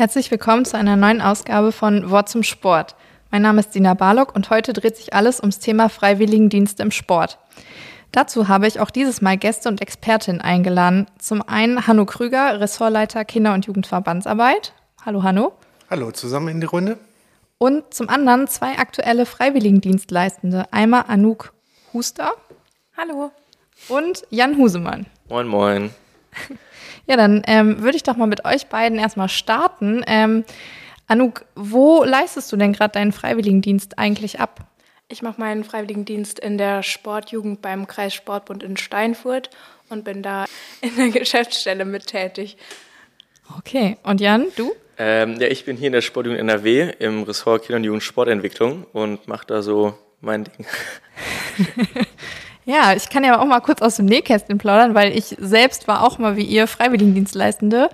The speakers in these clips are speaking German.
Herzlich willkommen zu einer neuen Ausgabe von Wort zum Sport. Mein Name ist Dina Barlock und heute dreht sich alles ums Thema Freiwilligendienst im Sport. Dazu habe ich auch dieses Mal Gäste und Expertinnen eingeladen. Zum einen Hanno Krüger, Ressortleiter Kinder- und Jugendverbandsarbeit. Hallo Hanno. Hallo zusammen in die Runde. Und zum anderen zwei aktuelle Freiwilligendienstleistende. Einmal Anouk Huster. Hallo. Und Jan Husemann. Moin, moin. Ja, dann ähm, würde ich doch mal mit euch beiden erstmal starten. Ähm, Anouk, wo leistest du denn gerade deinen Freiwilligendienst eigentlich ab? Ich mache meinen Freiwilligendienst in der Sportjugend beim Kreissportbund in Steinfurt und bin da in der Geschäftsstelle mit tätig. Okay, und Jan, du? Ähm, ja, ich bin hier in der Sportjugend NRW im Ressort Kinder- und Jugendsportentwicklung und mache da so mein Ding. Ja, ich kann ja auch mal kurz aus dem Nähkästchen plaudern, weil ich selbst war auch mal wie ihr Freiwilligendienstleistende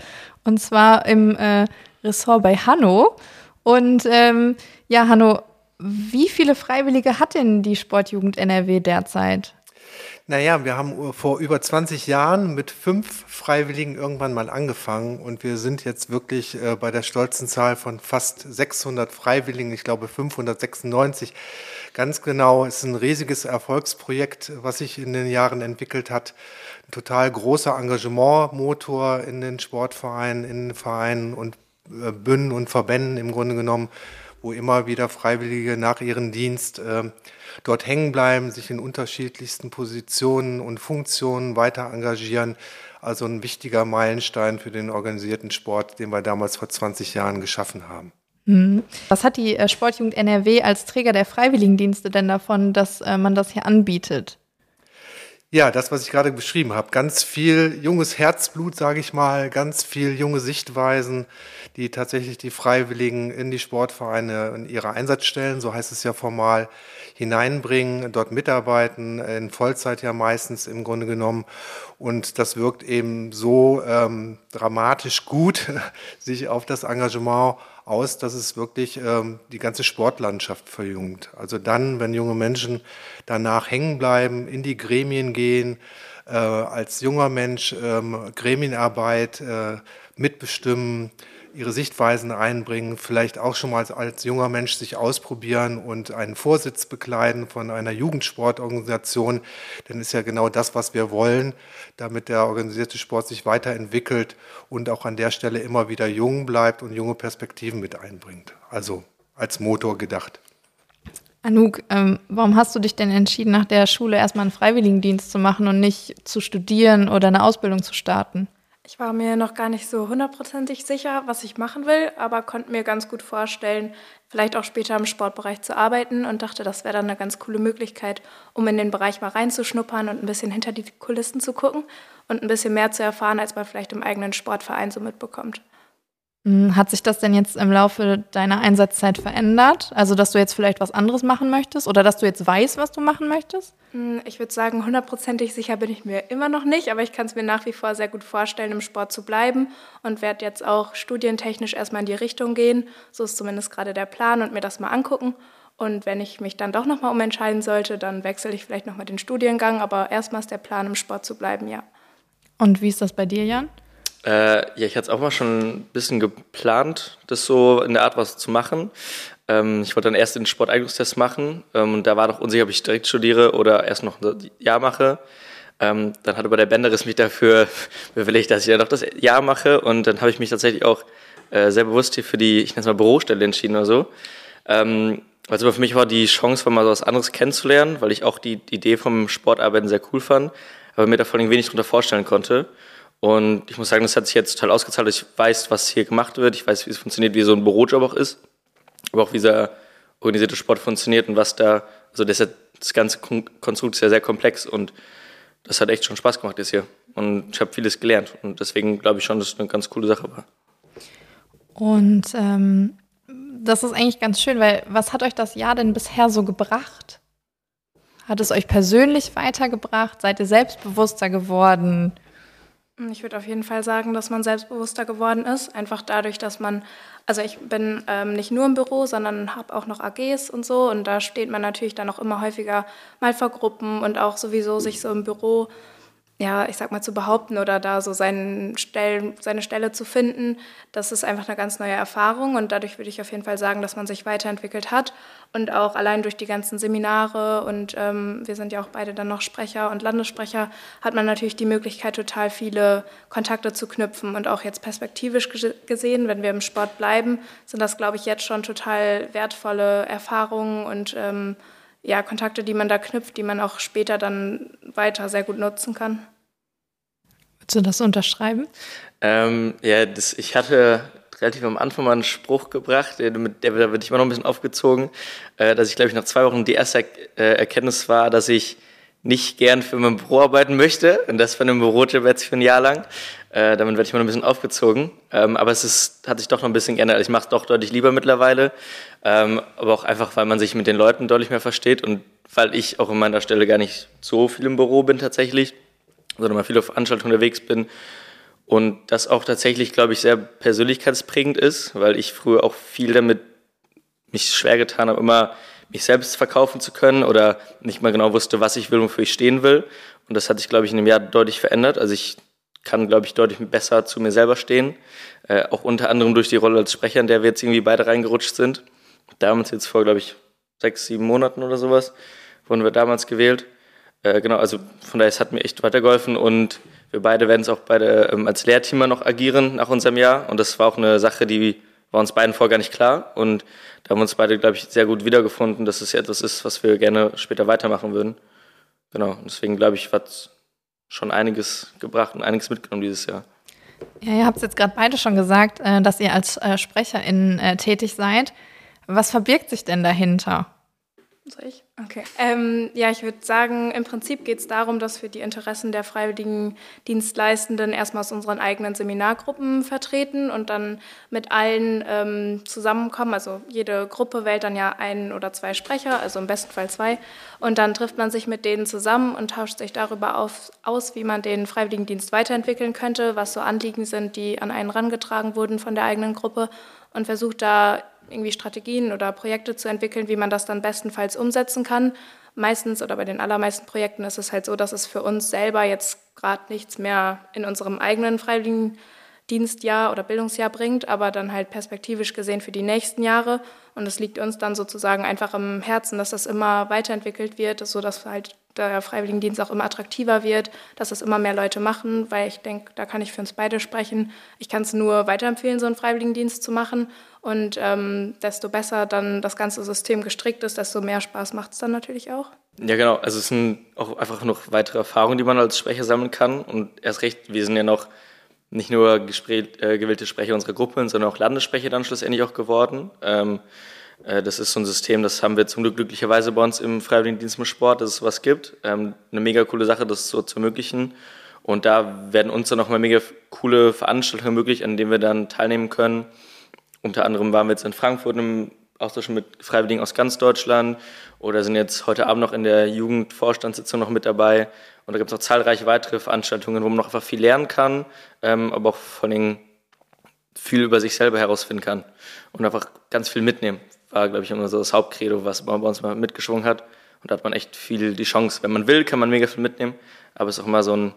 und zwar im äh, Ressort bei Hanno. Und ähm, ja, Hanno, wie viele Freiwillige hat denn die Sportjugend NRW derzeit? Naja, wir haben vor über 20 Jahren mit fünf Freiwilligen irgendwann mal angefangen und wir sind jetzt wirklich äh, bei der stolzen Zahl von fast 600 Freiwilligen, ich glaube 596 ganz genau. Es ist ein riesiges Erfolgsprojekt, was sich in den Jahren entwickelt hat. Ein total großer Engagementmotor in den Sportvereinen, in den Vereinen und äh, Bünden und Verbänden im Grunde genommen, wo immer wieder Freiwillige nach ihrem Dienst äh, dort hängen bleiben, sich in unterschiedlichsten Positionen und Funktionen weiter engagieren. Also ein wichtiger Meilenstein für den organisierten Sport, den wir damals vor 20 Jahren geschaffen haben. Mhm. Was hat die äh, Sportjugend NRW als Träger der Freiwilligendienste denn davon, dass äh, man das hier anbietet? Ja, das, was ich gerade beschrieben habe. Ganz viel junges Herzblut, sage ich mal, ganz viel junge Sichtweisen, die tatsächlich die Freiwilligen in die Sportvereine und ihre Einsatzstellen, so heißt es ja formal, hineinbringen, dort mitarbeiten, in Vollzeit ja meistens im Grunde genommen. Und das wirkt eben so ähm, dramatisch gut sich auf das Engagement aus, dass es wirklich ähm, die ganze Sportlandschaft verjüngt. Also dann, wenn junge Menschen danach hängen bleiben, in die Gremien gehen, äh, als junger Mensch ähm, Gremienarbeit äh, mitbestimmen, ihre Sichtweisen einbringen, vielleicht auch schon mal als, als, junger Mensch sich ausprobieren und einen Vorsitz bekleiden von einer Jugendsportorganisation, dann ist ja genau das, was wir wollen, damit der organisierte Sport sich weiterentwickelt und auch an der Stelle immer wieder jung bleibt und junge Perspektiven mit einbringt. Also als Motor gedacht. Anouk, ähm, warum hast du dich denn entschieden, nach der Schule erstmal einen Freiwilligendienst zu machen und nicht zu studieren oder eine Ausbildung zu starten? Ich war mir noch gar nicht so hundertprozentig sicher, was ich machen will, aber konnte mir ganz gut vorstellen, vielleicht auch später im Sportbereich zu arbeiten und dachte, das wäre dann eine ganz coole Möglichkeit, um in den Bereich mal reinzuschnuppern und ein bisschen hinter die Kulissen zu gucken und ein bisschen mehr zu erfahren, als man vielleicht im eigenen Sportverein so mitbekommt. Hm, hat sich das denn jetzt im Laufe deiner Einsatzzeit verändert? Also, dass du jetzt vielleicht was anderes machen möchtest oder dass du jetzt weißt, was du machen möchtest? Hm, ich würde sagen, hundertprozentig sicher bin ich mir immer noch nicht, aber ich kann es mir nach wie vor sehr gut vorstellen, im Sport zu bleiben und werde jetzt auch studientechnisch erstmal in die Richtung gehen. So ist zumindest gerade der Plan und mir das mal angucken. Und wenn ich mich dann doch nochmal umentscheiden sollte, dann wechsle ich vielleicht nochmal den Studiengang, aber erstmal ist der Plan, im Sport zu bleiben, ja. Und wie ist das bei dir, Jan? Äh, ja, ich hatte es auch mal schon ein bisschen geplant, das so in der Art was zu machen. Ähm, ich wollte dann erst den Sporteignungstest machen ähm, und da war doch unsicher, ob ich direkt studiere oder erst noch ein Jahr mache. Ähm, dann hat aber der Bänderis mich dafür bewilligt, dass ich ja doch das Jahr mache und dann habe ich mich tatsächlich auch äh, sehr bewusst hier für die, ich nenne es mal Bürostelle entschieden oder so. Ähm, also für mich war die Chance, mal so was anderes kennenzulernen, weil ich auch die Idee vom Sportarbeiten sehr cool fand, aber mir da vor allem wenig darunter vorstellen konnte. Und ich muss sagen, das hat sich jetzt total ausgezahlt. Ich weiß, was hier gemacht wird. Ich weiß, wie es funktioniert, wie so ein Bürojob auch ist. Aber auch wie dieser organisierte Sport funktioniert und was da, also das, das ganze Konstrukt ist ja sehr komplex und das hat echt schon Spaß gemacht jetzt hier. Und ich habe vieles gelernt. Und deswegen glaube ich schon, dass es eine ganz coole Sache war. Und ähm, das ist eigentlich ganz schön, weil was hat euch das Jahr denn bisher so gebracht? Hat es euch persönlich weitergebracht? Seid ihr selbstbewusster geworden? Ich würde auf jeden Fall sagen, dass man selbstbewusster geworden ist. Einfach dadurch, dass man, also ich bin ähm, nicht nur im Büro, sondern habe auch noch AGs und so. Und da steht man natürlich dann auch immer häufiger mal vor Gruppen und auch sowieso sich so im Büro ja, ich sag mal, zu behaupten oder da so seinen Stellen, seine Stelle zu finden, das ist einfach eine ganz neue Erfahrung und dadurch würde ich auf jeden Fall sagen, dass man sich weiterentwickelt hat und auch allein durch die ganzen Seminare und ähm, wir sind ja auch beide dann noch Sprecher und Landessprecher, hat man natürlich die Möglichkeit, total viele Kontakte zu knüpfen und auch jetzt perspektivisch gesehen, wenn wir im Sport bleiben, sind das, glaube ich, jetzt schon total wertvolle Erfahrungen und ähm, ja, Kontakte, die man da knüpft, die man auch später dann weiter sehr gut nutzen kann. Würdest du das unterschreiben? Ähm, ja, das, ich hatte relativ am Anfang mal einen Spruch gebracht, der, der, der wird ich immer noch ein bisschen aufgezogen, äh, dass ich, glaube ich, nach zwei Wochen die erste äh, Erkenntnis war, dass ich nicht gern für mein Büro arbeiten möchte und das für einen Bürojob jetzt für ein Jahr lang. Äh, damit werde ich mal ein bisschen aufgezogen. Ähm, aber es ist, hat sich doch noch ein bisschen geändert. Ich mache es doch deutlich lieber mittlerweile. Ähm, aber auch einfach, weil man sich mit den Leuten deutlich mehr versteht und weil ich auch in meiner Stelle gar nicht so viel im Büro bin tatsächlich, sondern mal viel auf Veranstaltungen unterwegs bin. Und das auch tatsächlich, glaube ich, sehr persönlichkeitsprägend ist, weil ich früher auch viel damit mich schwer getan habe, immer mich selbst verkaufen zu können oder nicht mal genau wusste, was ich will, wofür ich stehen will. Und das hat sich, glaube ich, in einem Jahr deutlich verändert. Also ich kann, glaube ich, deutlich besser zu mir selber stehen. Äh, auch unter anderem durch die Rolle als Sprecher, in der wir jetzt irgendwie beide reingerutscht sind. Damals jetzt vor, glaube ich, sechs, sieben Monaten oder sowas wurden wir damals gewählt. Äh, genau, also von daher, es hat mir echt weitergeholfen und wir beide werden es auch beide ähm, als Lehrteamer noch agieren nach unserem Jahr. Und das war auch eine Sache, die war uns beiden vorher gar nicht klar. Und da haben wir uns beide, glaube ich, sehr gut wiedergefunden, dass es etwas ist, was wir gerne später weitermachen würden. Genau, deswegen glaube ich, hat es schon einiges gebracht und einiges mitgenommen dieses Jahr. Ja, ihr habt es jetzt gerade beide schon gesagt, äh, dass ihr als äh, SprecherInnen äh, tätig seid. Was verbirgt sich denn dahinter? Soll ich? Okay. Ähm, ja, ich würde sagen, im Prinzip geht es darum, dass wir die Interessen der freiwilligen Dienstleistenden erstmal aus unseren eigenen Seminargruppen vertreten und dann mit allen ähm, zusammenkommen. Also jede Gruppe wählt dann ja einen oder zwei Sprecher, also im besten Fall zwei. Und dann trifft man sich mit denen zusammen und tauscht sich darüber auf, aus, wie man den Freiwilligendienst weiterentwickeln könnte, was so Anliegen sind, die an einen rangetragen wurden von der eigenen Gruppe und versucht da irgendwie Strategien oder Projekte zu entwickeln, wie man das dann bestenfalls umsetzen kann. Meistens oder bei den allermeisten Projekten ist es halt so, dass es für uns selber jetzt gerade nichts mehr in unserem eigenen Freiwilligendienstjahr oder Bildungsjahr bringt, aber dann halt perspektivisch gesehen für die nächsten Jahre. Und es liegt uns dann sozusagen einfach im Herzen, dass das immer weiterentwickelt wird, sodass halt der Freiwilligendienst auch immer attraktiver wird, dass es immer mehr Leute machen, weil ich denke, da kann ich für uns beide sprechen. Ich kann es nur weiterempfehlen, so einen Freiwilligendienst zu machen. Und ähm, desto besser dann das ganze System gestrickt ist, desto mehr Spaß macht es dann natürlich auch. Ja, genau. Also es sind auch einfach noch weitere Erfahrungen, die man als Sprecher sammeln kann. Und erst recht, wir sind ja noch nicht nur äh, gewählte Sprecher unserer Gruppe, sondern auch Landessprecher dann schlussendlich auch geworden. Ähm, äh, das ist so ein System, das haben wir zum Glück glücklicherweise bei uns im Freiwilligendienst im Sport, dass es was gibt. Ähm, eine mega coole Sache, das so zu ermöglichen. Und da werden uns dann nochmal mega coole Veranstaltungen möglich, an denen wir dann teilnehmen können unter anderem waren wir jetzt in Frankfurt im Austausch mit Freiwilligen aus ganz Deutschland oder sind jetzt heute Abend noch in der Jugendvorstandssitzung noch mit dabei. Und da gibt es noch zahlreiche weitere Veranstaltungen, wo man noch einfach viel lernen kann, ähm, aber auch vor allem viel über sich selber herausfinden kann und einfach ganz viel mitnehmen. War, glaube ich, immer so das Hauptcredo, was man bei uns mal mitgeschwungen hat. Und da hat man echt viel die Chance. Wenn man will, kann man mega viel mitnehmen, aber es ist auch immer so ein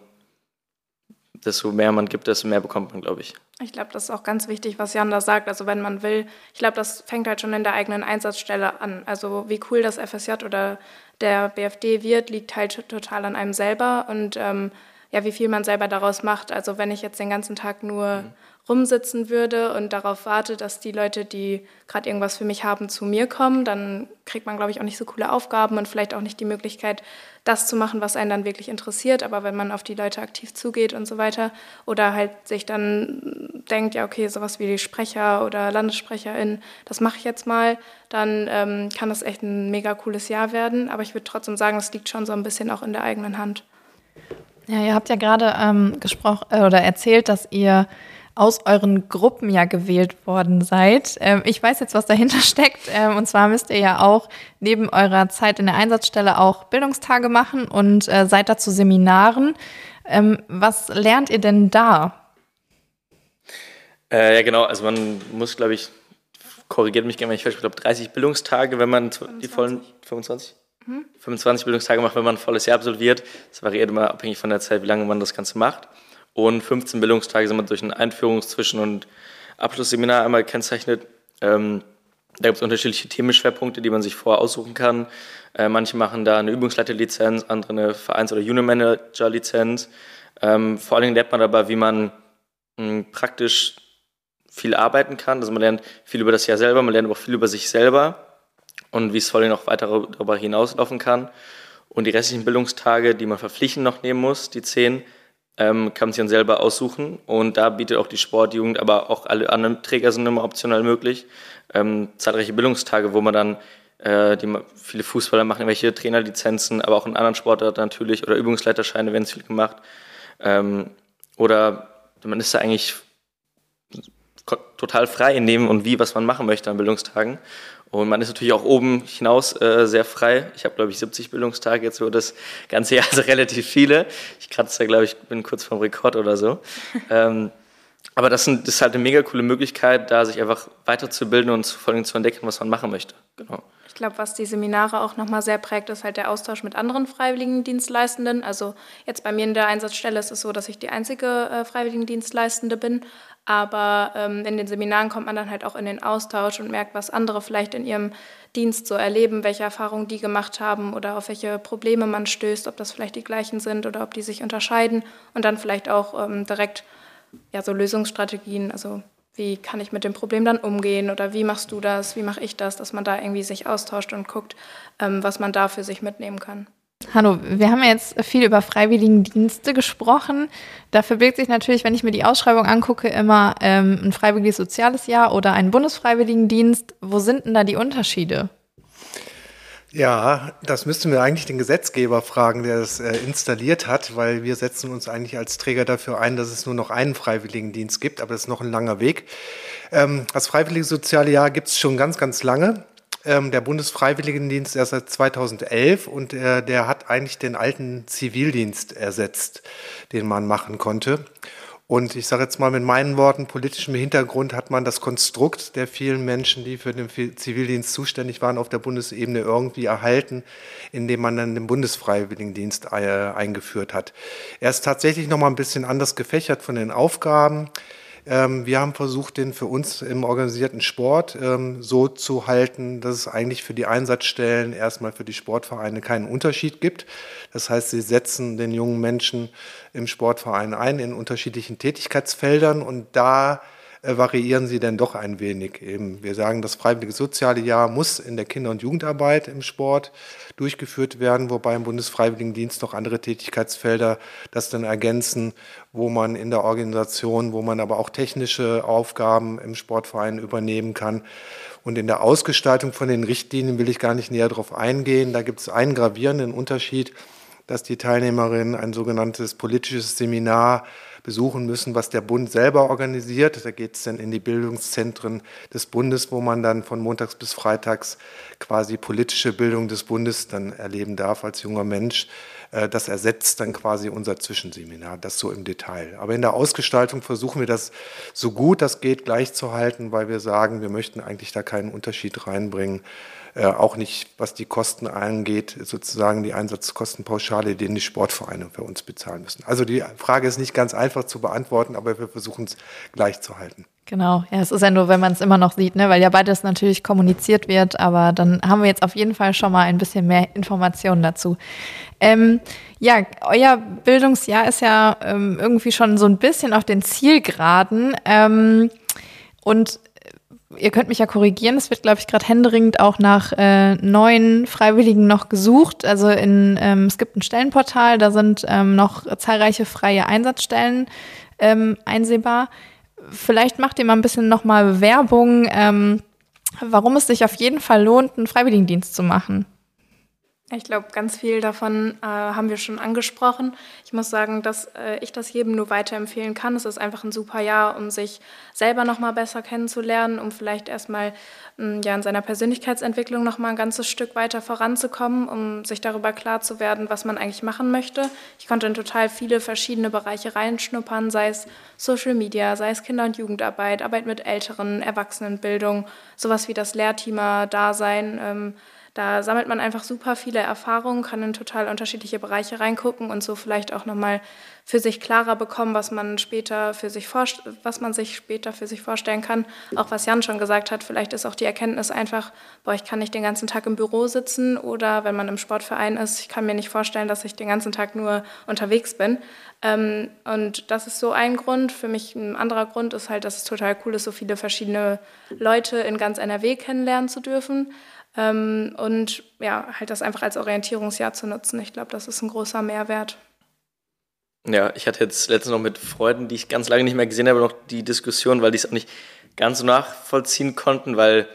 desto mehr man gibt, desto mehr bekommt man, glaube ich. Ich glaube, das ist auch ganz wichtig, was Jan da sagt. Also wenn man will, ich glaube, das fängt halt schon in der eigenen Einsatzstelle an. Also wie cool das FSJ oder der BFD wird, liegt halt total an einem selber und ähm, ja, wie viel man selber daraus macht. Also wenn ich jetzt den ganzen Tag nur mhm rumsitzen würde und darauf warte, dass die Leute, die gerade irgendwas für mich haben, zu mir kommen, dann kriegt man, glaube ich, auch nicht so coole Aufgaben und vielleicht auch nicht die Möglichkeit, das zu machen, was einen dann wirklich interessiert. Aber wenn man auf die Leute aktiv zugeht und so weiter oder halt sich dann denkt, ja, okay, sowas wie die Sprecher oder Landessprecherin, das mache ich jetzt mal, dann ähm, kann das echt ein mega cooles Jahr werden. Aber ich würde trotzdem sagen, es liegt schon so ein bisschen auch in der eigenen Hand. Ja, ihr habt ja gerade ähm, gesprochen äh, oder erzählt, dass ihr aus euren Gruppen ja gewählt worden seid. Ähm, ich weiß jetzt, was dahinter steckt. Ähm, und zwar müsst ihr ja auch neben eurer Zeit in der Einsatzstelle auch Bildungstage machen und äh, seid dazu Seminaren. Ähm, was lernt ihr denn da? Äh, ja, genau. Also man muss, glaube ich, korrigiert mich gerne, wenn ich falsch ich glaube 30 Bildungstage, wenn man 25. die vollen 25 mhm. 25 Bildungstage macht, wenn man ein volles Jahr absolviert. Das variiert immer abhängig von der Zeit, wie lange man das Ganze macht. Und 15 Bildungstage sind wir durch ein Einführungs-, Zwischen- und Abschlussseminar einmal gekennzeichnet. Ähm, da gibt es unterschiedliche Themenschwerpunkte, die man sich vorher aussuchen kann. Äh, manche machen da eine Übungsleiterlizenz, andere eine Vereins- oder Unimanager-Lizenz. Ähm, vor allen Dingen lernt man dabei, wie man mh, hm, praktisch viel arbeiten kann. Also man lernt viel über das Jahr selber, man lernt aber auch viel über sich selber und wie es vor allem noch weiter darüber hinauslaufen kann. Und die restlichen Bildungstage, die man verpflichtend noch nehmen muss, die zehn, ähm, kann man sich dann selber aussuchen. Und da bietet auch die Sportjugend, aber auch alle anderen Träger sind immer optional möglich, ähm, zahlreiche Bildungstage, wo man dann äh, die viele Fußballer machen irgendwelche Trainerlizenzen, aber auch in anderen Sportarten natürlich oder Übungsleiterscheine werden viel gemacht. Ähm, oder man ist da eigentlich total frei in dem und wie, was man machen möchte an Bildungstagen. Und man ist natürlich auch oben hinaus äh, sehr frei. Ich habe, glaube ich, 70 Bildungstage jetzt über das ganze Jahr, also relativ viele. Ich kratze da, glaube ich, bin kurz vom Rekord oder so. ähm, aber das, sind, das, ist halt eine mega coole Möglichkeit, da sich einfach weiterzubilden und vor allem zu entdecken, was man machen möchte. Genau. Ich glaube, was die Seminare auch nochmal sehr prägt, ist halt der Austausch mit anderen Freiwilligendienstleistenden. Also jetzt bei mir in der Einsatzstelle ist es so, dass ich die einzige äh, Freiwilligendienstleistende bin. Aber ähm, in den Seminaren kommt man dann halt auch in den Austausch und merkt, was andere vielleicht in ihrem Dienst so erleben, welche Erfahrungen die gemacht haben oder auf welche Probleme man stößt, ob das vielleicht die gleichen sind oder ob die sich unterscheiden und dann vielleicht auch ähm, direkt ja, so Lösungsstrategien, also wie kann ich mit dem Problem dann umgehen oder wie machst du das, wie mache ich das, dass man da irgendwie sich austauscht und guckt, ähm, was man da für sich mitnehmen kann. Hallo, wir haben ja jetzt viel über Freiwilligendienste gesprochen. Da verbirgt sich natürlich, wenn ich mir die Ausschreibung angucke, immer ähm, ein freiwilliges soziales Jahr oder ein Bundesfreiwilligendienst. Wo sind denn da die Unterschiede? Ja, das müssten wir eigentlich den Gesetzgeber fragen, der das äh, installiert hat, weil wir setzen uns eigentlich als Träger dafür ein, dass es nur noch einen Freiwilligendienst gibt, aber das ist noch ein langer Weg. Ähm, das Freiwillige Soziale Jahr gibt es schon ganz, ganz lange ähm, der Bundesfreiwilligendienst erst seit 2011 und äh, der hat eigentlich den alten Zivildienst ersetzt, den man machen konnte. Und ich sage jetzt mal mit meinen Worten, politischem Hintergrund hat man das Konstrukt der vielen Menschen, die für den Zivildienst zuständig waren, auf der Bundesebene irgendwie erhalten, indem man dann den Bundesfreiwilligendienst äh, eingeführt hat. Er ist tatsächlich noch mal ein bisschen anders gefächert von den Aufgaben. Ähm, wir haben versucht, den für uns im organisierten Sport ähm, so zu halten, dass es eigentlich für die Einsatzstellen erstmal für die Sportvereine keinen Unterschied gibt. Das heißt, sie setzen den jungen Menschen im Sportverein ein in unterschiedlichen Tätigkeitsfeldern und da variieren sie denn doch ein wenig. Eben, wir sagen, das freiwillige soziale Jahr muss in der Kinder- und Jugendarbeit im Sport durchgeführt werden, wobei im Bundesfreiwilligendienst noch andere Tätigkeitsfelder das dann ergänzen, wo man in der Organisation, wo man aber auch technische Aufgaben im Sportverein übernehmen kann. Und in der Ausgestaltung von den Richtlinien will ich gar nicht näher darauf eingehen. Da gibt es einen gravierenden Unterschied, dass die Teilnehmerinnen ein sogenanntes politisches Seminar besuchen müssen, was der Bund selber organisiert. Da geht es dann in die Bildungszentren des Bundes, wo man dann von montags bis freitags quasi politische Bildung des Bundes dann erleben darf als junger Mensch. Äh, das ersetzt dann quasi unser Zwischenseminar, das so im Detail. Aber in der Ausgestaltung versuchen wir das so gut das geht gleichzuhalten, weil wir sagen, wir möchten eigentlich da keinen Unterschied reinbringen äh, auch nicht, was die Kosten angeht, sozusagen die Einsatzkostenpauschale, die die Sportvereine für uns bezahlen müssen. Also die Frage ist nicht ganz einfach zu beantworten, aber wir versuchen es gleich zu halten. Genau, ja, es ist ja nur, wenn man es immer noch sieht, ne? weil ja beides natürlich kommuniziert wird, aber dann haben wir jetzt auf jeden Fall schon mal ein bisschen mehr Informationen dazu. Ähm, ja, euer Bildungsjahr ist ja ähm, irgendwie schon so ein bisschen auf den Zielgeraden ähm, und ihr könnt mich ja korrigieren, es wird, glaube ich, gerade händeringend auch nach äh, neuen Freiwilligen noch gesucht. Also in, ähm, es gibt ein Stellenportal, da sind ähm, noch zahlreiche freie Einsatzstellen ähm, einsehbar. Vielleicht macht ihr mal ein bisschen nochmal Werbung, ähm, warum es sich auf jeden Fall lohnt, einen Freiwilligendienst zu machen. Ich glaube, ganz viel davon äh, haben wir schon angesprochen. Ich muss sagen, dass äh, ich das jedem nur weiterempfehlen kann. Es ist einfach ein super Jahr, um sich selber noch mal besser kennenzulernen, um vielleicht erstmal hm, ja in seiner Persönlichkeitsentwicklung noch mal ein ganzes Stück weiter voranzukommen, um sich darüber klar zu werden, was man eigentlich machen möchte. Ich konnte in total viele verschiedene Bereiche reinschnuppern, sei es Social Media, sei es Kinder- und Jugendarbeit, Arbeit mit Älteren, Erwachsenenbildung, sowas wie das Lehrteamer-Dasein. Ähm, Da sammelt man einfach super viele Erfahrungen, kann in total unterschiedliche Bereiche reingucken und so vielleicht auch nochmal für sich klarer bekommen, was man später für sich was man sich später für sich vorstellen kann. Auch was Jan schon gesagt hat, vielleicht ist auch die Erkenntnis einfach, boah, ich kann nicht den ganzen Tag im Büro sitzen oder wenn man im Sportverein ist, ich kann mir nicht vorstellen, dass ich den ganzen Tag nur unterwegs bin. Ähm, und das ist so ein Grund. Für mich ein anderer Grund ist halt, dass es total cool ist, so viele verschiedene Leute in ganz NRW kennenlernen zu dürfen. Ähm, und ja, halt das einfach als Orientierungsjahr zu nutzen. Ich glaube, das ist ein großer Mehrwert. Ja, ich hatte jetzt letztens noch mit Freunden, die ich ganz lange nicht mehr gesehen habe, noch die Diskussion, weil die es auch nicht ganz so nachvollziehen konnten, weil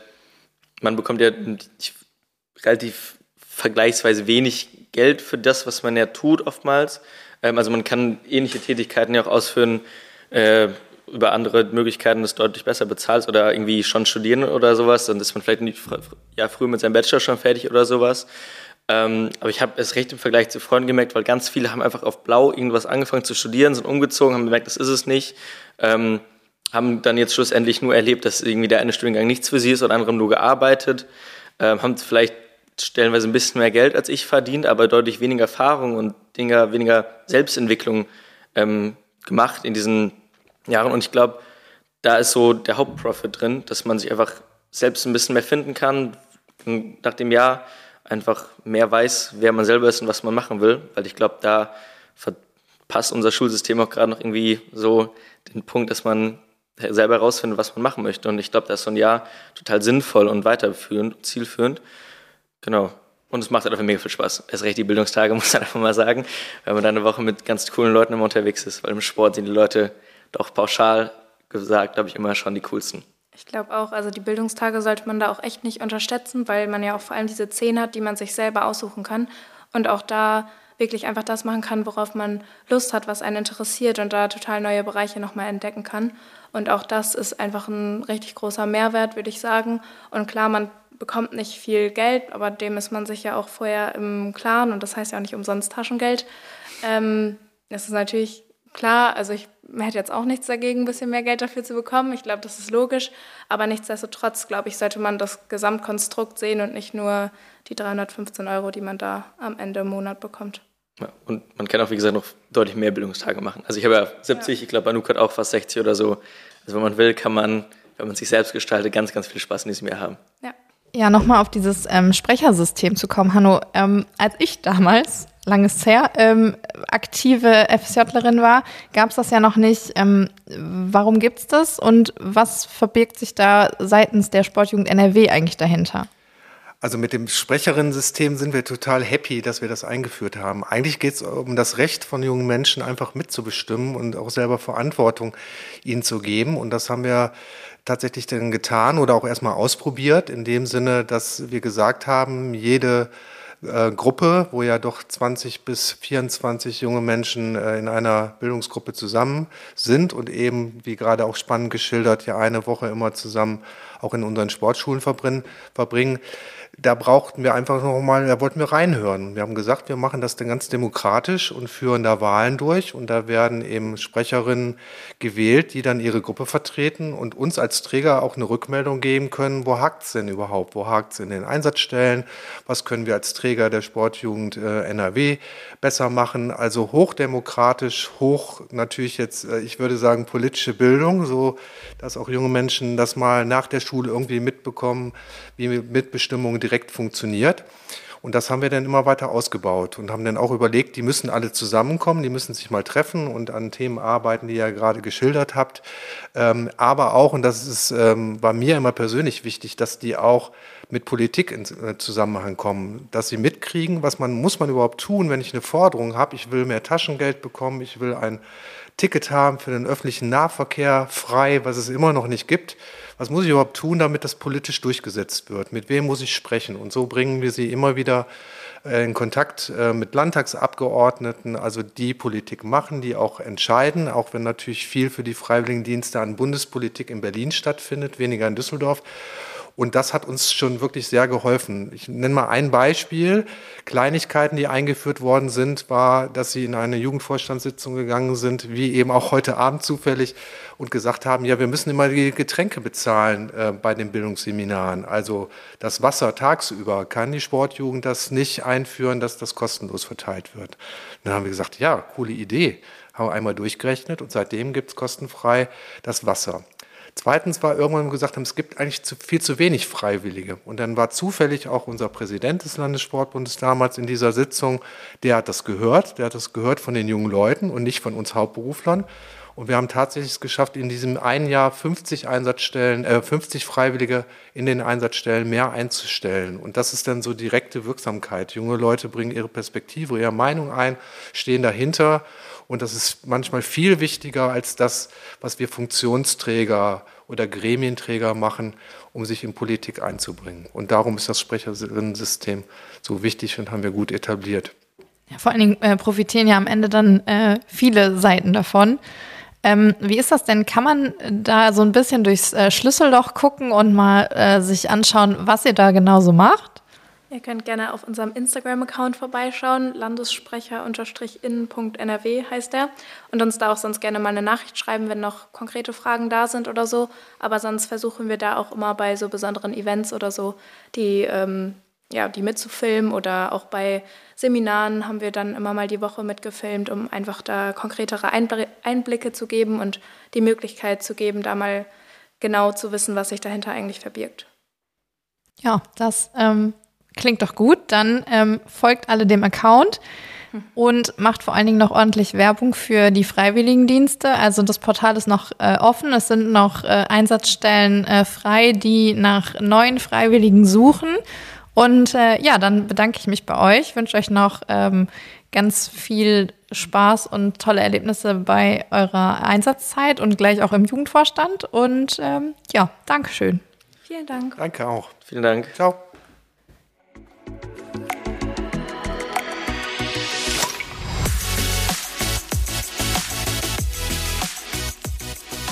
man bekommt ja relativ vergleichsweise wenig Geld für das, was man ja tut oftmals. Ähm, also man kann ähnliche Tätigkeiten ja auch ausführen, äh, über andere Möglichkeiten das deutlich besser bezahlt oder irgendwie schon studieren oder sowas, dann ist man vielleicht nicht, ja, früh mit seinem Bachelor schon fertig oder sowas. Ähm, aber ich habe es recht im Vergleich zu Freunden gemerkt, weil ganz viele haben einfach auf Blau irgendwas angefangen zu studieren, sind umgezogen, haben gemerkt, das ist es nicht. Ähm, haben dann jetzt schlussendlich nur erlebt, dass irgendwie der eine Studiengang nichts für sie ist und andere nur gearbeitet, ähm, haben vielleicht stellenweise ein bisschen mehr Geld als ich verdient, aber deutlich weniger Erfahrung und weniger, weniger Selbstentwicklung ähm, gemacht in diesen Jahren. Und ich glaube, da ist so der Hauptprofit drin, dass man sich einfach selbst ein bisschen mehr finden kann, nach dem Jahr einfach mehr weiß, wer man selber ist und was man machen will. Weil ich glaube, da verpasst unser Schulsystem auch gerade noch irgendwie so den Punkt, dass man selber herausfindet, was man machen möchte. Und ich glaube, da ist so ein Jahr total sinnvoll und weiterführend, zielführend. Genau. Und es macht halt einfach mega viel Spaß. Erst recht die Bildungstage, muss man einfach mal sagen, weil man da eine Woche mit ganz coolen Leuten immer unterwegs ist. Weil im Sport sind die Leute doch pauschal gesagt, glaube ich, immer schon die coolsten. Ich glaube auch, also die Bildungstage sollte man da auch echt nicht unterschätzen, weil man ja auch vor allem diese zehn hat, die man sich selber aussuchen kann. Und auch da wirklich einfach das machen kann, worauf man Lust hat, was einen interessiert und da total neue Bereiche nochmal entdecken kann. Und auch das ist einfach ein richtig großer Mehrwert, würde ich sagen. Und klar, man bekommt nicht viel Geld, aber dem ist man sich ja auch vorher im Klaren und das heißt ja auch nicht umsonst Taschengeld. Ähm, das ist natürlich klar, also ich hätte jetzt auch nichts dagegen, ein bisschen mehr Geld dafür zu bekommen. Ich glaube, das ist logisch. Aber nichtsdestotrotz, glaube ich, sollte man das Gesamtkonstrukt sehen und nicht nur die 315 Euro, die man da am Ende im Monat bekommt. Ja, und man kann auch, wie gesagt, noch deutlich mehr Bildungstage machen. Also ich habe ja 70, ja. ich glaube, Anouk hat auch fast 60 oder so. Also wenn man will, kann man, wenn man sich selbst gestaltet, ganz, ganz viel Spaß in diesem Jahr haben. Ja. Ja, nochmal auf dieses ähm, Sprechersystem zu kommen, Hanno. Ähm, als ich damals, langes her, ähm, aktive FSJlerin war, gab es das ja noch nicht. Ähm, warum gibt's das und was verbirgt sich da seitens der Sportjugend NRW eigentlich dahinter? Also mit dem Sprecherinnensystem sind wir total happy, dass wir das eingeführt haben. Eigentlich geht es um das Recht von jungen Menschen einfach mitzubestimmen und auch selber Verantwortung ihnen zu geben. Und das haben wir tatsächlich dann getan oder auch erstmal ausprobiert, in dem Sinne, dass wir gesagt haben, jede äh, Gruppe, wo ja doch 20 bis 24 junge Menschen äh, in einer Bildungsgruppe zusammen sind und eben, wie gerade auch spannend geschildert, ja eine Woche immer zusammen auch in unseren Sportschulen verbringen, verbringen da brauchten wir einfach nochmal, da wollten wir reinhören. Wir haben gesagt, wir machen das dann ganz demokratisch und führen da Wahlen durch und da werden eben Sprecherinnen gewählt, die dann ihre Gruppe vertreten und uns als Träger auch eine Rückmeldung geben können, wo hakt es denn überhaupt, wo hakt es in den Einsatzstellen, was können wir als Träger der Sportjugend äh, NRW besser machen. Also hochdemokratisch, hoch natürlich jetzt, äh, ich würde sagen, politische Bildung, so dass auch junge Menschen das mal nach der Schule irgendwie mitbekommen, wie Mitbestimmung direkt funktioniert. Und das haben wir dann immer weiter ausgebaut und haben dann auch überlegt, die müssen alle zusammenkommen, die müssen sich mal treffen und an Themen arbeiten, die ihr gerade geschildert habt. Ähm, aber auch, und das ist, ähm, war mir immer persönlich wichtig, dass die auch mit Politik in äh, Zusammenhang kommen, dass sie mitkriegen, was man muss man überhaupt tun, wenn ich eine Forderung habe, ich will mehr Taschengeld bekommen, ich will ein Ticket haben für den öffentlichen Nahverkehr frei, was es immer noch nicht gibt was muss ich überhaupt tun, damit das politisch durchgesetzt wird? Mit wem muss ich sprechen? Und so bringen wir sie immer wieder äh, in Kontakt äh, mit Landtagsabgeordneten, also die Politik machen, die auch entscheiden, auch wenn natürlich viel für die Freiwilligendienste an Bundespolitik in Berlin stattfindet, weniger in Düsseldorf. Und das hat uns schon wirklich sehr geholfen. Ich nenne mal ein Beispiel. Kleinigkeiten, die eingeführt worden sind, war, dass sie in eine Jugendvorstandssitzung gegangen sind, wie eben auch heute Abend zufällig, und gesagt haben, ja, wir müssen immer die Getränke bezahlen äh, bei den Bildungsseminaren. Also das Wasser tagsüber kann die Sportjugend das nicht einführen, dass das kostenlos verteilt wird. Dann haben wir gesagt, ja, coole Idee. Haben wir einmal durchgerechnet und seitdem gibt es kostenfrei das Wasser. Zweitens war irgendwann gesagt haben, es gibt eigentlich zu, viel zu wenig Freiwillige. Und dann war zufällig auch unser Präsident des Landessportbundes damals in dieser Sitzung, der hat das gehört, der hat das gehört von den jungen Leuten und nicht von uns Hauptberuflern. Und wir haben tatsächlich es geschafft, in diesem einen Jahr 50 Einsatzstellen, äh, 50 Freiwillige in den Einsatzstellen mehr einzustellen. Und das ist dann so direkte Wirksamkeit. Junge Leute bringen ihre Perspektive, ihre Meinung ein, stehen dahinter und das ist manchmal viel wichtiger als das, was wir Funktionsträger oder Gremienträger machen, um sich in Politik einzubringen. Und darum ist das Sprecherinnensystem so wichtig und haben wir gut etabliert. Ja, vor allen Dingen äh, profitieren ja am Ende dann äh, viele Seiten davon. Ähm, wie ist das denn? Kann man da so ein bisschen durchs äh, Schlüsselloch gucken und mal äh, sich anschauen, was ihr da genau so macht? Ihr könnt gerne auf unserem Instagram-Account vorbeischauen. Landessprecher-innen.nrw heißt er. Und uns da auch sonst gerne mal eine Nachricht schreiben, wenn noch konkrete Fragen da sind oder so. Aber sonst versuchen wir da auch immer bei so besonderen Events oder so, die, ähm, ja, die mitzufilmen. Oder auch bei Seminaren haben wir dann immer mal die Woche mitgefilmt, um einfach da konkretere Einblicke zu geben und die Möglichkeit zu geben, da mal genau zu wissen, was sich dahinter eigentlich verbirgt. Ja, das ähm, Klingt doch gut. Dann ähm, folgt alle dem Account und macht vor allen Dingen noch ordentlich Werbung für die Freiwilligendienste. Also das Portal ist noch äh, offen. Es sind noch äh, Einsatzstellen äh, frei, die nach neuen Freiwilligen suchen. Und äh, ja, dann bedanke ich mich bei euch, wünsche euch noch ähm, ganz viel Spaß und tolle Erlebnisse bei eurer Einsatzzeit und gleich auch im Jugendvorstand. Und ähm, ja, Dankeschön. Vielen Dank. Danke auch. Vielen Dank. Ciao.